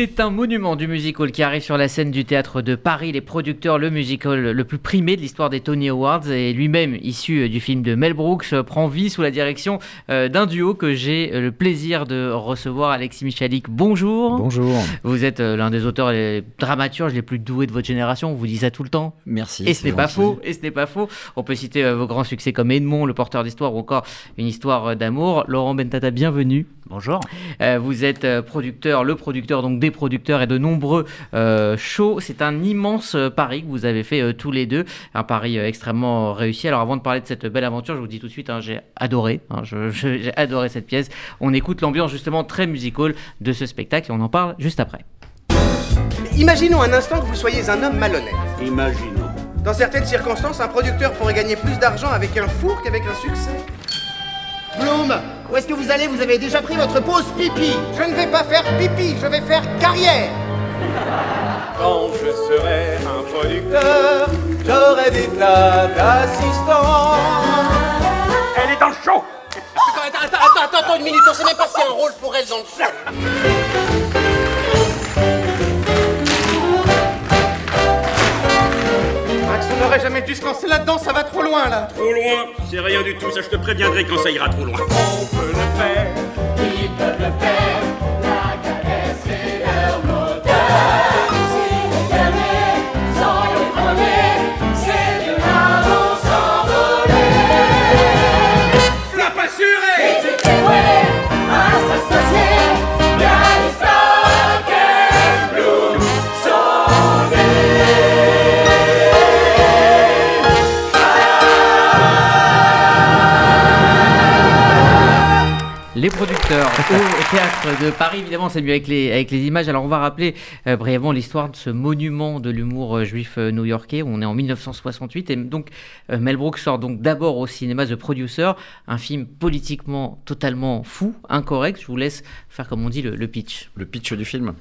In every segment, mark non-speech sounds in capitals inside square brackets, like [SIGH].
C'est un monument du musical qui arrive sur la scène du théâtre de Paris. Les producteurs, le musical le plus primé de l'histoire des Tony Awards et lui-même issu euh, du film de Mel Brooks euh, prend vie sous la direction euh, d'un duo que j'ai le plaisir de recevoir. Alexis Michalik, bonjour. Bonjour. Vous êtes l'un des auteurs et dramaturges les plus doués de votre génération. On vous dit ça tout le temps. Merci. Et ce n'est pas faux. Et ce n'est pas faux. On peut citer vos grands succès comme Edmond, le porteur d'histoire ou encore une histoire d'amour. Laurent Bentata, bienvenue. Bonjour. vous êtes producteur, le producteur donc des producteurs et de nombreux euh, shows. C'est un immense euh, pari que vous avez fait euh, tous les deux, un pari extrêmement réussi. Alors avant de parler de cette belle aventure, je vous dis tout de suite, hein, j'ai adoré, hein, j'ai adoré cette pièce. On écoute l'ambiance justement très musicale de ce spectacle et on en parle juste après. Imaginons un instant que vous soyez un homme malhonnête. Imaginons. Dans certaines circonstances, un producteur pourrait gagner plus d'argent avec un four qu'avec un succès. Bloom, où est-ce que vous allez? Vous avez déjà pris votre pause pipi. Je ne vais pas faire pipi, je vais faire carrière. Quand je serai un producteur, j'aurai des tas d'assistants. Elle est dans le show. Attends, attends, attends, attends, une minute, on sait même pas s'il y a un rôle pour elle dans le show [LAUGHS] dû se lancer là-dedans, ça va trop loin là Trop loin C'est rien du tout, ça je te préviendrai quand ça ira trop loin. On peut le faire, ils peuvent le faire, Les producteurs au [LAUGHS] théâtre de Paris, évidemment, c'est mieux avec les, avec les images. Alors, on va rappeler euh, brièvement l'histoire de ce monument de l'humour euh, juif euh, new-yorkais. On est en 1968 et donc Mel Brooks sort donc d'abord au cinéma The Producer, un film politiquement totalement fou, incorrect. Je vous laisse faire, comme on dit, le, le pitch. Le pitch du film?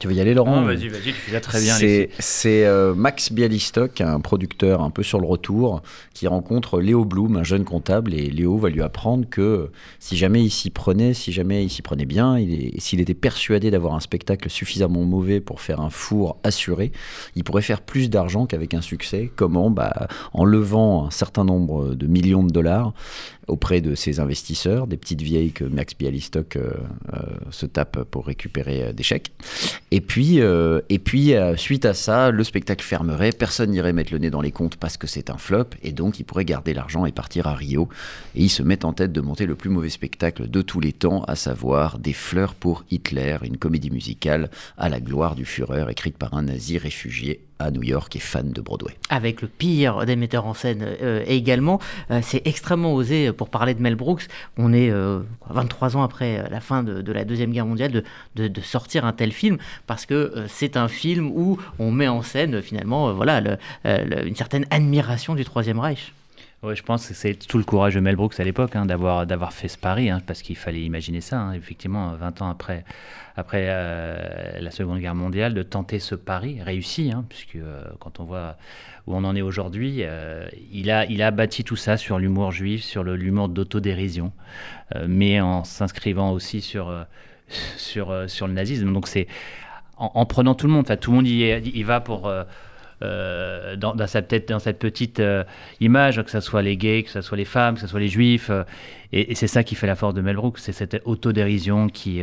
Tu veux y aller, Laurent Vas-y, vas-y, tu fais très bien. C'est euh, Max Bialystock, un producteur un peu sur le retour, qui rencontre Léo Blum, un jeune comptable, et Léo va lui apprendre que si jamais il s'y prenait, si jamais il s'y prenait bien, s'il était persuadé d'avoir un spectacle suffisamment mauvais pour faire un four assuré, il pourrait faire plus d'argent qu'avec un succès. Comment? Bah, En levant un certain nombre de millions de dollars auprès de ses investisseurs, des petites vieilles que Max Bialystock euh, euh, se tape pour récupérer des chèques. Et puis, euh, euh, suite à ça, le spectacle fermerait, personne n'irait mettre le nez dans les comptes parce que c'est un flop, et donc il pourrait garder l'argent et partir à Rio. Et il se met en tête de monter le plus mauvais spectacle de tous les temps, à savoir Des fleurs pour Hitler, une comédie musicale à la gloire du Führer, écrite par un nazi réfugié à New York et fan de Broadway. Avec le pire des metteurs en scène euh, également. Euh, c'est extrêmement osé pour parler de Mel Brooks. On est euh, 23 ans après la fin de, la Deuxième Guerre mondiale de, sortir un tel film parce que euh, c'est un film où on met en scène finalement voilà, une certaine admiration du Troisième Reich. Oui, je pense que c'est tout le courage de Mel Brooks à l'époque hein, d'avoir d'avoir fait ce pari, hein, parce qu'il fallait imaginer ça, hein, effectivement, 20 ans après, après euh, la Seconde Guerre mondiale, de tenter ce pari réussi, puisque euh, quand on voit où on en est aujourd'hui, euh, il, a, il a bâti tout ça sur l'humour juif, sur l'humour d'autodérision, mais en s'inscrivant aussi sur, sur, sur le nazisme. Donc c'est en, en, prenant tout le monde, tout le monde y, y va pour euh, dans, cette petite euh, image, que ce soit les gays, que ce soit les femmes, que ce soit les juifs. Euh, et, et c'est ça qui fait la force de Mel Brooks, c'est cette autodérision qui,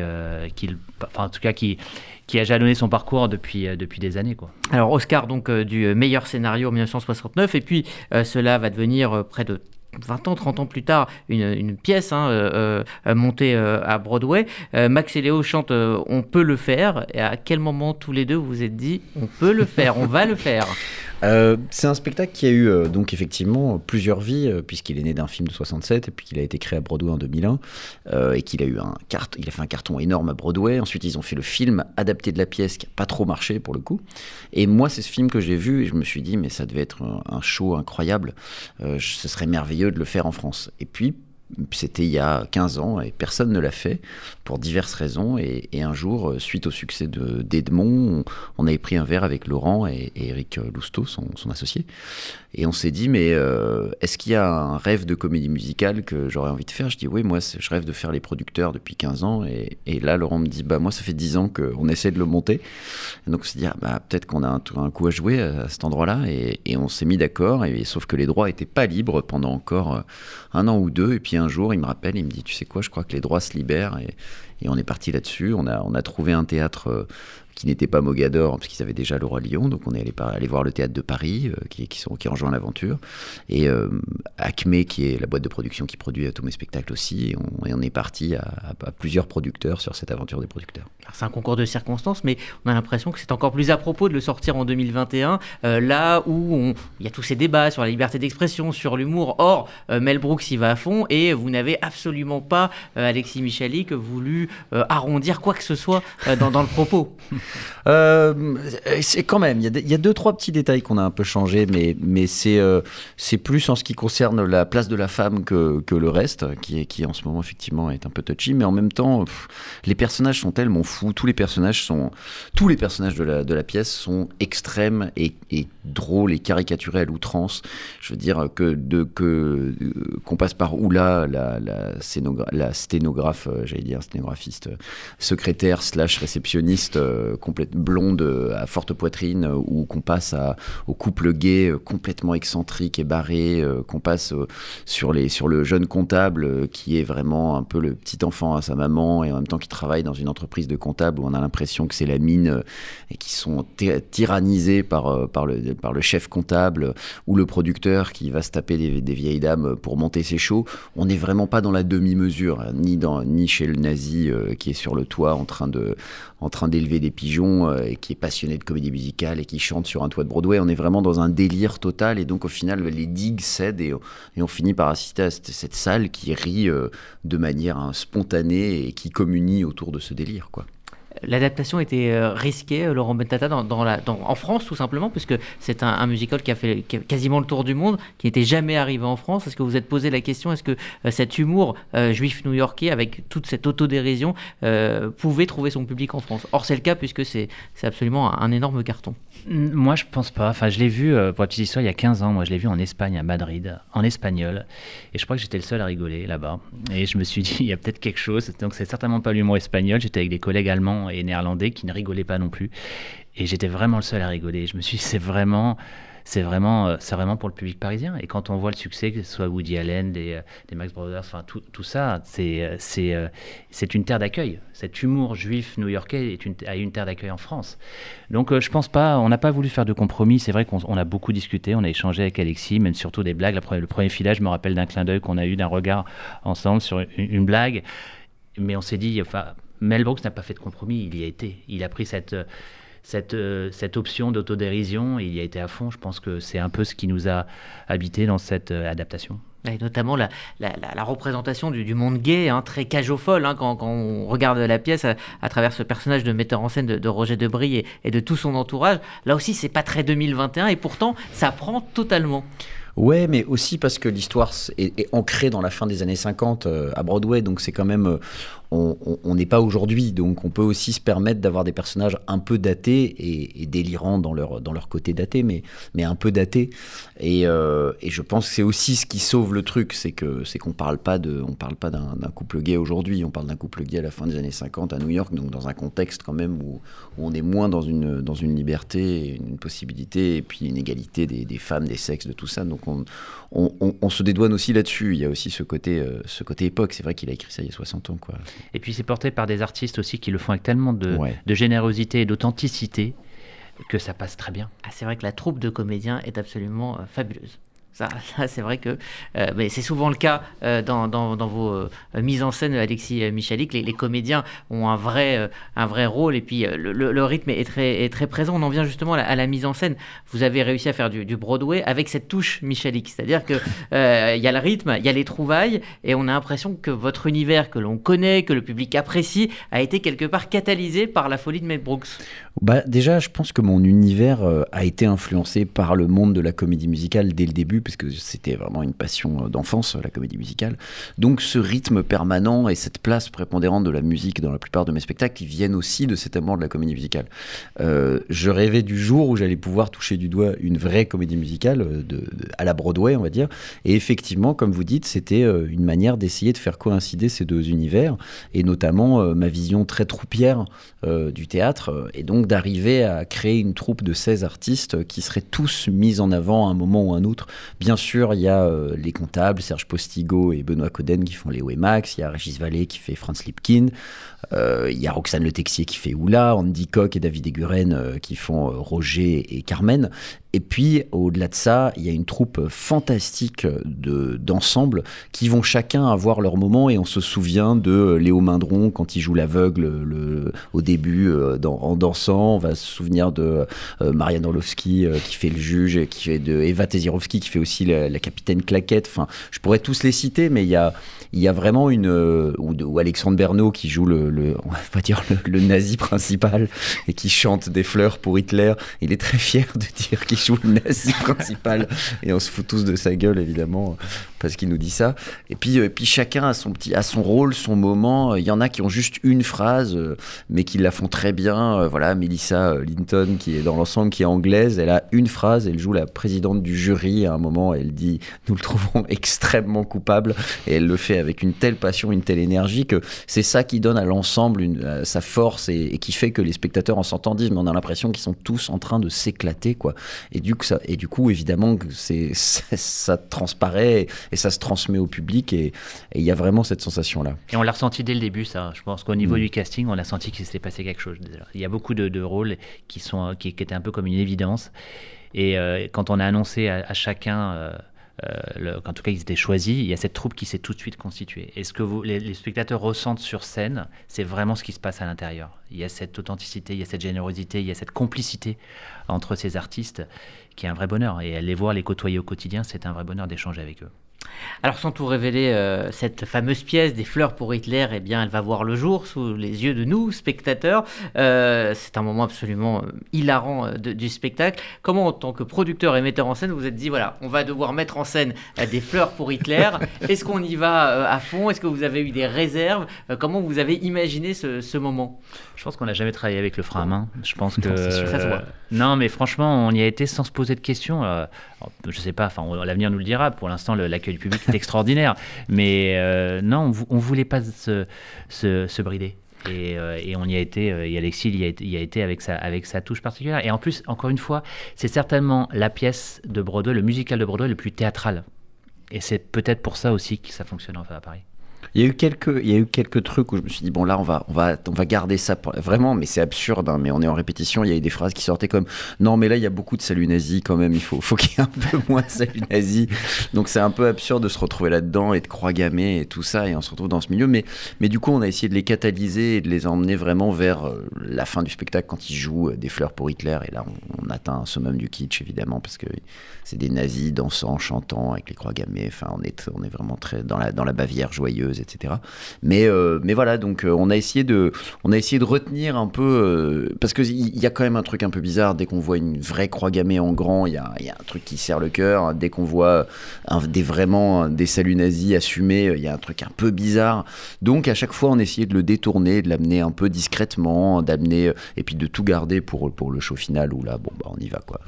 qui, enfin, en tout cas, qui, qui a jalonné son parcours depuis, depuis des années. Quoi. Alors, Oscar donc du meilleur scénario en 1969, et puis cela va devenir près de 20 ans, 30 ans plus tard, une, pièce hein, euh, euh, montée euh, à Broadway. Max et Léo chantent On peut le faire. Et à quel moment tous les deux vous vous êtes dit On peut le faire, on va le faire? [LAUGHS] euh, c'est un spectacle qui a eu euh, donc effectivement plusieurs vies euh, puisqu'il est né d'un film de 67 et puis qu'il a été créé à Broadway en 2001 et qu'il a eu un carton, il a fait un carton énorme à Broadway. Ensuite ils ont fait le film adapté de la pièce qui a pas trop marché pour le coup. Et moi c'est ce film que j'ai vu et je me suis dit mais ça devait être un, un show incroyable. ce serait merveilleux de le faire en France. Et puis c'était il y a 15 ans et personne ne l'a fait pour diverses raisons. Et, un jour, euh, suite au succès de- d'Edmond, on, on avait pris un verre avec Laurent et, Eric Lousteau, son, associé. Et on s'est dit, mais euh, est-ce qu'il y a un rêve de comédie musicale que j'aurais envie de faire? Je dis, oui, moi, je rêve de faire les producteurs depuis 15 ans. Et, là, Laurent me dit, bah, moi, ça fait 10 ans qu'on essaie de le monter. Donc, on s'est dit, ah, bah, peut-être qu'on a un, coup à jouer à cet endroit-là. Et, on s'est mis d'accord. Et, sauf que les droits n'étaient pas libres pendant encore euh, un an ou deux. Et puis un jour, il me rappelle, il me dit, tu sais quoi, je crois que les droits se libèrent. Et, on est parti là-dessus. On a, on a trouvé un théâtre euh, qui n'était pas Mogador, parce qu'ils avaient déjà le Roi Lion. Donc on est allé, par- voir le théâtre de Paris, euh, qui, qui, sont, qui rejoint l'aventure. Et euh, Acme, qui est la boîte de production qui produit euh, tous mes spectacles aussi. Et on, et on est parti à, à- à plusieurs producteurs sur cette aventure des producteurs. C'est un concours de circonstances, mais on a l'impression que c'est encore plus à propos de le sortir en 2021, euh, là où on- il y a tous ces débats sur la liberté d'expression, sur l'humour. Or, Mel Brooks y va à fond et vous n'avez absolument pas, euh, Alexis Michalik, voulu euh, arrondir quoi que ce soit euh, dans, dans le propos. [LAUGHS] Euh, c'est quand même, il y, a deux, trois petits détails qu'on a un peu changé, mais, mais c'est euh, plus en ce qui concerne la place de la femme que, que le reste, qui, qui en ce moment effectivement est un peu touchy, mais en même temps, les personnages sont tellement fous, tous les personnages sont, tous les personnages de la, de la pièce sont extrêmes et, drôles et caricaturés à l'outrance. Je veux dire que de que euh, qu'on passe par Oula, la, la, la sténographe, euh, j'allais dire sténographiste, secrétaire slash réceptionniste complète blonde euh, à forte poitrine, euh, ou qu'on passe au couple gay euh, complètement excentrique et barré, euh, qu'on passe euh, sur les sur le jeune comptable euh, qui est vraiment un peu le petit enfant à sa maman et en même temps qui travaille dans une entreprise de comptable où on a l'impression que c'est la mine euh, et qui sont ty- tyrannisés par euh, par le par le chef comptable ou le producteur qui va se taper des, vieilles dames pour monter ses shows. On n'est vraiment pas dans la demi-mesure, hein, ni ni chez le nazi euh, qui est sur le toit en train de en train d'élever des euh, qui est passionné de comédie musicale et qui chante sur un toit de Broadway. On est vraiment dans un délire total et donc au final les digues cèdent et, on finit par assister à cette, cette salle qui rit euh, de manière hein, spontanée et qui communie autour de ce délire quoi. L'adaptation était euh, risquée, euh, Laurent Bentata, dans, la, en France tout simplement, puisque c'est un, musical qui a fait quasiment le tour du monde, qui n'était jamais arrivé en France. Est-ce que vous êtes posé la question, est-ce que euh, cet humour juif new-yorkais, avec toute cette autodérision, pouvait trouver son public en France? Or c'est le cas, puisque c'est absolument un, un énorme carton. Mm, Moi, je pense pas. Enfin, je l'ai vu, pour la petite histoire, il y a 15 ans. Moi, je l'ai vu en Espagne, à Madrid, en espagnol. Et je crois que j'étais le seul à rigoler là-bas. Et je me suis dit, [LAUGHS] il y a peut-être quelque chose. Donc, c'est certainement pas l'humour espagnol. J'étais avec des collègues allemands et néerlandais qui ne rigolaient pas non plus. Et j'étais vraiment le seul à rigoler. Je me suis dit, c'est vraiment. C'est vraiment, euh, c'est vraiment pour le public parisien. Et quand on voit le succès, que ce soit Woody Allen, des, euh, des Max Brothers, enfin tout, ça, c'est, euh, c'est, c'est une terre d'accueil. Cet humour juif new-yorkais est une, a une terre d'accueil en France. Donc je pense pas, on n'a pas voulu faire de compromis. C'est vrai qu'on on a beaucoup discuté, on a échangé avec Alexis, même surtout des blagues. Le premier filage, je me rappelle d'un clin d'œil qu'on a eu, d'un regard ensemble sur une blague. Mais on s'est dit, enfin, Mel Brooks n'a pas fait de compromis, il y a été. Il a pris cette, euh, cette, euh, cette option d'autodérision et il y a été à fond. Je pense que c'est un peu ce qui nous a habité dans cette euh, adaptation. Et notamment la, la, la- la représentation du, du monde gay, hein, très cageophole, hein, quand, quand on regarde la pièce à, à travers ce personnage de metteur en scène de, de Roger Debris et, et de tout son entourage. Là aussi, c'est pas très 2021 et pourtant, ça prend totalement. Ouais, mais aussi parce que l'histoire est, est ancrée dans la fin des années 50 euh, à Broadway, donc c'est quand même. euh, on n'est pas aujourd'hui, donc on peut aussi se permettre d'avoir des personnages un peu datés et, délirants dans leur, dans leur côté daté, mais, mais un peu datés. Et, euh, et je pense que c'est aussi ce qui sauve le truc, c'est que c'est qu'on parle pas de, on parle pas d'un couple gay aujourd'hui, on parle d'un couple gay à la fin des années 50 à New York, donc dans un contexte quand même où, on est moins dans une, dans une liberté, une possibilité, et puis une égalité des, femmes, des sexes, de tout ça. Donc on, on, on- on se dédouane aussi là-dessus. Il y a aussi ce côté, euh, ce côté époque. C'est vrai qu'il a écrit ça il y a 60 ans, quoi. Et puis c'est porté par des artistes aussi qui le font avec tellement de, Ouais. de générosité et d'authenticité que ça passe très bien. Ah, c'est vrai que la troupe de comédiens est absolument euh, fabuleuse. Ça, [LAUGHS] ça, c'est vrai que euh, mais c'est souvent le cas euh, dans, dans, dans vos euh, mises en scène, Alexis Michalik. Les, les comédiens ont un vrai, un vrai rôle et puis le, le- le rythme est très, est très présent. On en vient justement à la, à la mise en scène. Vous avez réussi à faire du, du Broadway avec cette touche Michalik, c'est-à-dire que [LAUGHS] il y a le rythme, il y a les trouvailles et on a l'impression que votre univers que l'on connaît, que le public apprécie, a été quelque part catalysé par la folie de Mel Brooks. Bah, déjà, je pense que mon univers euh, a été influencé par le monde de la comédie musicale dès le début, parce que c'était vraiment une passion d'enfance, la comédie musicale. Donc ce rythme permanent et cette place prépondérante de la musique dans la plupart de mes spectacles, ils viennent aussi de cet amour de la comédie musicale. Euh, je rêvais du jour où j'allais pouvoir toucher du doigt une vraie comédie musicale euh, à la Broadway, on va dire. Et effectivement, comme vous dites, c'était euh, une manière d'essayer de faire coïncider ces deux univers, et notamment euh, ma vision très troupière euh, du théâtre, euh, et donc d'arriver à créer une troupe de 16 artistes qui seraient tous mis en avant à un moment ou un autre. Bien sûr, il y a euh, les comptables, Serge Postigo et Benoît Coden qui font Léo et Max, il y a Régis Vallée qui fait Franz Lipkin, euh, il y a Roxane Le Texier qui fait Oula, Andy Koch et David Eguren euh, qui font Roger et Carmen. Et puis, au-delà de ça, il y a une troupe fantastique de- d'ensemble qui vont chacun avoir leur moment. Et on se souvient de Léo Mindron quand il joue l'aveugle le, au début euh, en dansant. On va se souvenir de euh, Marianne Orlovski euh, qui fait le juge, et qui fait de Eva Tezirovski qui fait aussi la, la capitaine Claquette. Enfin, je pourrais tous les citer, mais il y a, il y a vraiment une. euh, ou, Alexandre Bernot qui joue le, on va dire le nazi principal et qui chante des fleurs pour Hitler. Il est très fier de dire qu'il joue le nazi [LAUGHS] principal et on se fout tous de sa gueule évidemment parce qu'il nous dit ça. Et puis, euh, puis chacun a son petit, a son rôle, son moment. Il y en a qui ont juste une phrase, euh, mais qui la font très bien. Euh, Voilà, Melissa Linton qui est dans l'ensemble, qui est anglaise, elle a une phrase, elle joue la présidente du jury. À un moment, elle dit "Nous le trouvons [LAUGHS] extrêmement coupable", et elle le fait avec une telle passion, une telle énergie que c'est ça qui donne à l'ensemble sa force et, qui fait que les spectateurs en s'entendent, mais on a l'impression qu'ils sont tous en train de s'éclater, quoi. Et du coup, ça, et du coup, évidemment, c'est [LAUGHS] ça transparaît et ça se transmet au public et il y a vraiment cette sensation-là. Et on l'a ressenti dès le début, ça. Je pense qu'au niveau Mm. du casting, on a senti qu'il s'était passé quelque chose. Il y a beaucoup de, de rôles qui, sont, qui, qui étaient un peu comme une évidence. Et euh, quand on a annoncé à, à chacun, euh, euh, le- qu'en tout cas ils étaient choisis, il y a cette troupe qui s'est tout de suite constituée. Et ce que vous, les, les spectateurs ressentent sur scène, c'est vraiment ce qui se passe à l'intérieur. Il y a cette authenticité, il y a cette générosité, il y a cette complicité entre ces artistes qui est un vrai bonheur. Et les voir, les côtoyer au quotidien, c'est un vrai bonheur d'échanger avec eux. Alors sans tout révéler, euh, cette fameuse pièce des fleurs pour Hitler, eh bien, elle va voir le jour sous les yeux de nous, spectateurs. Euh, c'est un moment absolument euh, hilarant de- du spectacle. Comment, en tant que producteur et metteur en scène, vous vous êtes dit, voilà, on va devoir mettre en scène des fleurs pour Hitler. [LAUGHS] Est-ce qu'on y va à fond? Est-ce que vous avez eu des réserves? Comment vous avez imaginé ce, ce moment? Je pense qu'on n'a jamais travaillé avec le frein à main. Je pense que. Non, ça se voit. non, mais franchement, on y a été sans se poser de questions. Alors, je sais pas, enfin, l'avenir nous le dira. Pour l'instant, le- du public est extraordinaire. Mais euh, non, on, on voulait pas se, se, brider. Et, euh, et on y a été, euh, et Alexis il y a été, y a été avec, sa, avec sa touche particulière. Et en plus, encore une fois, c'est certainement la pièce de Broadway, le musical de Broadway le plus théâtral. Et c'est peut-être pour ça aussi que ça fonctionne enfin à Paris. Il y a eu quelques, il y a eu quelques trucs où je me suis dit bon là on va, on va, on va garder ça pour- vraiment, mais c'est absurde. hein, mais on est en répétition. Il y a eu des phrases qui sortaient comme non mais là il y a beaucoup de salut nazi quand même. Il faut, faut qu'il y ait un peu moins de salut nazi. Donc c'est un peu absurde de se retrouver là-dedans et de croix gammée et tout ça et on se retrouve dans ce milieu. Mais, mais du coup on a essayé de les catalyser et de les emmener vraiment vers euh, la fin du spectacle quand ils jouent euh, des fleurs pour Hitler. Et là on, atteint un summum du kitsch évidemment parce que c'est des nazis dansant, chantant avec les croix gammées. Enfin, on est, on est vraiment très dans la, dans la Bavière joyeuse, etc. Mais, euh, mais voilà, donc euh, on a essayé de, on a essayé de retenir un peu euh, parce que il y, a quand même un truc un peu bizarre dès qu'on voit une vraie croix gammée en grand, il y a, y a un truc qui serre le cœur. Dès qu'on voit un, des vraiment des saluts nazis assumés, il y a un truc un peu bizarre. Donc à chaque fois, on essayait de le détourner, de l'amener un peu discrètement, d'amener et puis de tout garder pour pour le show final où là, bon bah on y va quoi.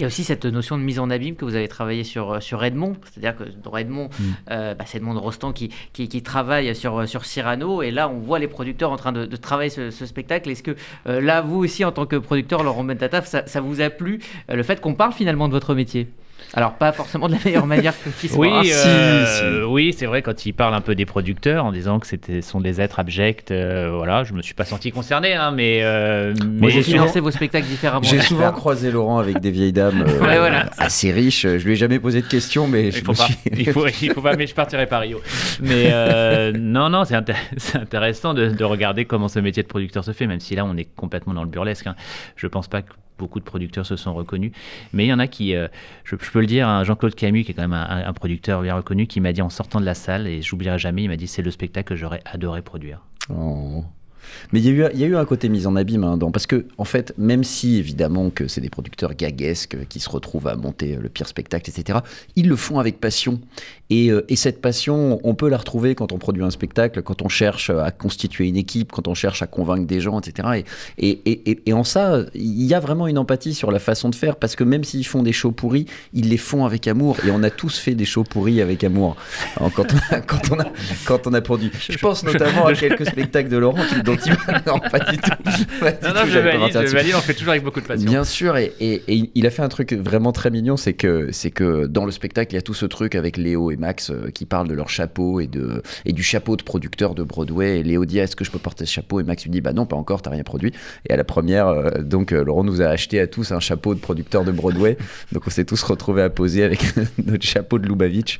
Il y a aussi cette notion de mise en abîme que vous avez travaillé sur, sur Edmond. C'est-à-dire que dans Edmond, euh, bah, c'est Edmond de Rostand qui, qui, qui travaille sur, sur Cyrano. Et là, on voit les producteurs en train de, travailler ce, spectacle. Est-ce que euh, là, vous aussi, en tant que producteur, Laurent Bentataf, ça, ça vous a plu euh, le fait qu'on parle finalement de votre métier? Alors pas forcément de la meilleure manière que qui soit. Oui, Ah, si, euh, si. oui, c'est vrai quand il parle un peu des producteurs en disant que c'était sont des êtres abjects. euh, voilà, je me suis pas senti concerné, hein, mais euh, mais j'ai souvent- financé vos spectacles différemment. J'ai souvent croisé Laurent avec des vieilles dames euh, [LAUGHS] Ouais, voilà. assez riches. Je lui ai jamais posé de questions, mais je Il faut me pas. suis- Il faut, il faut pas. Mais je partirai par Rio. Mais euh, [LAUGHS] non, non, c'est inté- c'est intéressant de, de regarder comment ce métier de producteur se fait, même si là on est complètement dans le burlesque. hein. Je pense pas que beaucoup de producteurs se sont reconnus, mais il y en a qui, euh, je, peux le dire, hein, Jean-Claude Camus, qui est quand même un, un producteur bien reconnu, qui m'a dit en sortant de la salle, et j'oublierai jamais, il m'a dit c'est le spectacle que j'aurais adoré produire. Oh. Mais il y, a eu, il y a eu un côté mise en abîme, hein, dans, parce que, en fait, même si évidemment que c'est des producteurs gaguesques euh, qui se retrouvent à monter euh, le pire spectacle, etc., ils le font avec passion. Et, euh, et cette passion, on peut la retrouver quand on produit un spectacle, quand on cherche à constituer une équipe, quand on cherche à convaincre des gens, etc. Et, et, et, et- et en ça, il y a vraiment une empathie sur la façon de faire, parce que même s'ils font des shows pourris, ils les font avec amour. Et on a tous fait des shows pourris avec amour Alors, quand, on a, quand, on a, quand on a produit. Je pense notamment à quelques spectacles de Laurent qui- dont il... [LAUGHS] Non, pas du tout. Pas du Non, tout, je valide, je valide, on fait toujours avec beaucoup de passion. Bien sûr, et, et- et il a fait un truc vraiment très mignon, c'est que, c'est que dans le spectacle, il y a tout ce truc avec Léo et Max euh, qui parlent de leur chapeau et, de, et du chapeau de producteur de Broadway. Et Léo dit Est-ce que je peux porter ce chapeau? Et Max lui dit Bah non, pas encore, t'as rien produit. Et à la première, euh, donc euh, Laurent nous a acheté à tous un chapeau de producteur de Broadway. [LAUGHS] donc on s'est tous retrouvés à poser avec [LAUGHS] notre chapeau de Lubavitch,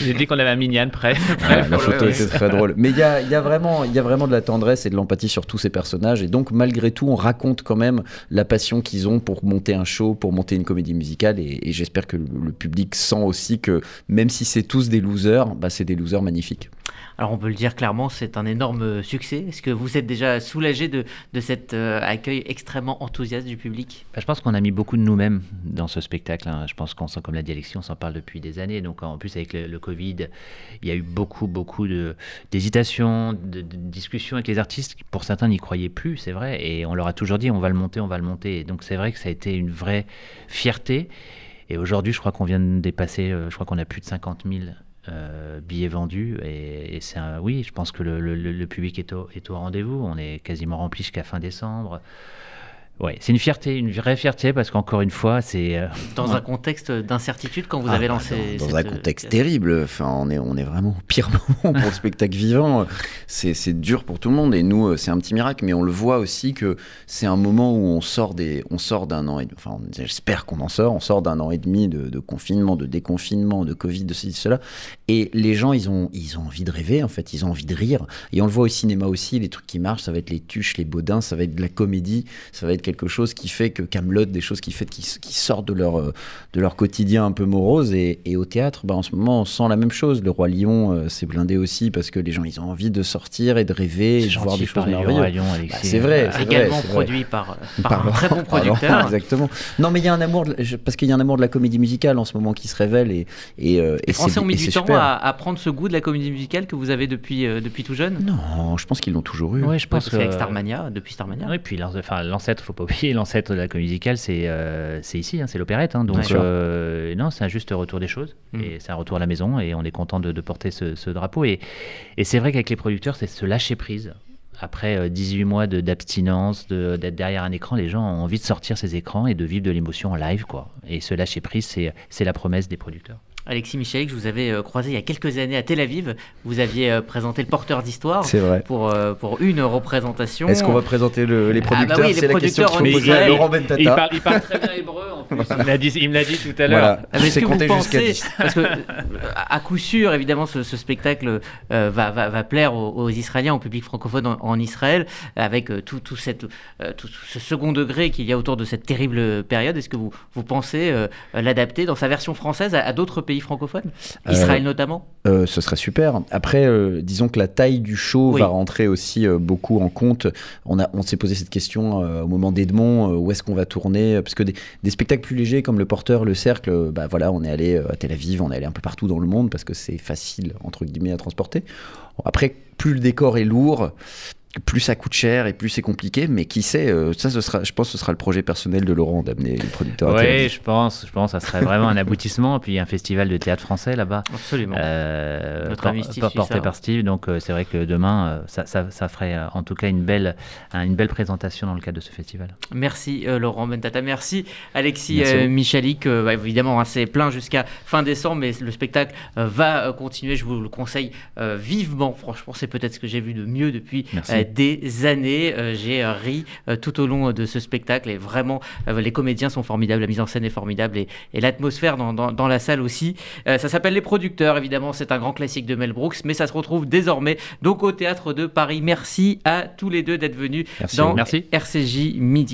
J'ai dit qu'on avait un minion prêt. voilà, la Pour le- photo était très drôle. Mais il y a, y, a vraiment- il y a vraiment de la tendresse et de l'empathie sur tous ces personnages. Et donc, malgré tout, on raconte quand même la passion qu'ils ont pour monter un show, pour monter une comédie musicale. Et, j'espère que le, le public sent aussi que même si c'est tous des losers, bah, c'est des losers magnifiques. Alors on peut le dire clairement, c'est un énorme succès. Est-ce que vous êtes déjà soulagé de, de cet euh, accueil extrêmement enthousiaste du public? Bah, je pense qu'on a mis beaucoup de nous-mêmes dans ce spectacle. hein. Je pense qu'on sent, comme l'a dit Alexis, on s'en parle depuis des années. Donc en plus avec le, Covid, il y a eu beaucoup, beaucoup d'hésitations, de, de discussions avec les artistes. Pour certains, n'y croyaient plus, c'est vrai. Et on leur a toujours dit, on va le monter, on va le monter. Et donc c'est vrai que ça a été une vraie fierté. Et aujourd'hui, je crois qu'on vient de dépasser, euh, je crois qu'on a plus de 50 000 euh, billets vendus. Et, c'est un- oui, je pense que le, public est est au rendez-vous. On est quasiment rempli jusqu'à fin décembre. Ouais, c'est une fierté, une vraie fierté, parce qu'encore une fois, c'est. euh, Dans un contexte d'incertitude quand vous Ah, avez bah, lancé dans, dans cette, un euh, contexte terrible. Enfin, on est, on est vraiment au pire [LAUGHS] moment pour le [LAUGHS] spectacle vivant. C'est, c'est dur pour tout le monde et nous, euh, c'est un petit miracle. Mais on le voit aussi que c'est un moment où on sort des, on sort d'un an et enfin, on- j'espère qu'on en sort. On sort d'un an et demi de, de confinement, de déconfinement, de Covid, de ceci, de cela. Et les gens, ils ont, ils ont envie de rêver. En fait, ils ont envie de rire. Et on le voit au cinéma aussi. Les trucs qui marchent, ça va être les tuches, les baudins, ça va être de la comédie, ça va être quelque chose qui fait que Camelot, des choses qui fait qui, qui sortent de leur euh, de leur quotidien un peu morose. Et, et au théâtre, bah, en ce moment, on sent la même chose. Le Roi Lion, euh, c'est blindé aussi parce que les gens, ils ont envie de sortir et de rêver et de voir des de choses merveilleuses. Bah, c'est vrai, Euh, c'est vrai, également c'est vrai. produit par, euh, par [LAUGHS] un Pardon. très bon Pardon, producteur. [LAUGHS] exactement. Non, mais il y a un amour, de- je- parce qu'il y a un amour de la comédie musicale en ce moment qui se révèle et et, euh, et Les Français ont mis et du temps à, à prendre ce goût de la comédie musicale que vous avez depuis, euh, depuis tout jeune? Non, je pense qu'ils l'ont toujours eu. Ouais, je pense que- Starmania, depuis Starmania. Oui, puis l'ancêtre, faut pas oublier, l'ancêtre de la comédie musicale, c'est euh, ici, hein, c'est l'opérette. hein. donc, euh, non, c'est un juste retour des choses. Mm. Et c'est un retour à la maison et on est content de, de porter ce, ce drapeau. Et, et c'est vrai qu'avec les producteurs, c'est se lâcher prise. Après euh, 18 mois de- d'abstinence, de- d'être derrière un écran, les gens ont envie de sortir ces écrans et de vivre de l'émotion en live. quoi. Et se lâcher prise, c'est la promesse des producteurs. Alexis Michalik, je vous avais euh, croisé il y a quelques années à Tel Aviv. Vous aviez euh, présenté le porteur d'histoire C'est vrai. pour, euh, pour une représentation. Est-ce qu'on va présenter le- les Ah bah producteurs oui, C'est la question producteurs qu'il faut poser à. Laurent Bentata. Il parle, il parle très bien hébreu en plus. Il me l'a dit, tout à l'heure. Voilà, Ah, Est-ce sais que vous compter jusqu'à pensez, 10. parce que à coup sûr, évidemment, ce, ce spectacle euh, va, va, va plaire aux, aux Israéliens, au public francophone en, en Israël, avec euh, tout, tout, cette, euh, tout ce second degré qu'il y a autour de cette terrible période. Est-ce que vous, vous pensez euh, l'adapter dans sa version française à, à d'autres pays francophones, Euh, Israël notamment Euh, ce serait super. Après, euh, disons que la taille du show Oui. va rentrer aussi euh, beaucoup en compte. On, a, on s'est posé cette question au moment d'Edmond, où est-ce qu'on va tourner Parce que des, des spectacles plus légers comme Le Porteur, Le Cercle, bah voilà, on est allé à Tel Aviv, on est allé un peu partout dans le monde parce que c'est facile, entre guillemets, à transporter. Après, plus le décor est lourd, plus ça coûte cher et plus c'est compliqué, mais qui sait, euh, ça, ce sera, je pense que ce sera le projet personnel de Laurent d'amener les producteurs Oui, je pense, je pense, que ça serait vraiment un [LAUGHS] aboutissement. Puis un festival de théâtre français là-bas. Absolument. Euh, Notre por- ami Steve por- porté par Steve. Donc euh, c'est vrai que demain, euh, ça, ça, ça ferait euh, en tout cas une belle, un- une belle présentation dans le cadre de ce festival. Merci euh, Laurent Bentata, merci Alexis Merci euh. Michalik. Euh, bah, évidemment, hein, c'est plein jusqu'à fin décembre, mais le spectacle euh, va euh, continuer. Je vous le conseille euh, vivement. Franchement, c'est peut-être ce que j'ai vu de mieux depuis Merci. Des années. Euh, j'ai euh, ri euh, tout au long de ce spectacle et vraiment, les comédiens sont formidables, la mise en scène est formidable et, et l'atmosphère dans, dans- dans la salle aussi. Ça s'appelle Les Producteurs, évidemment, c'est un grand classique de Mel Brooks, mais ça se retrouve désormais donc au théâtre de Paris. Merci à tous les deux d'être venus Merci dans. Merci. RCJ Midi.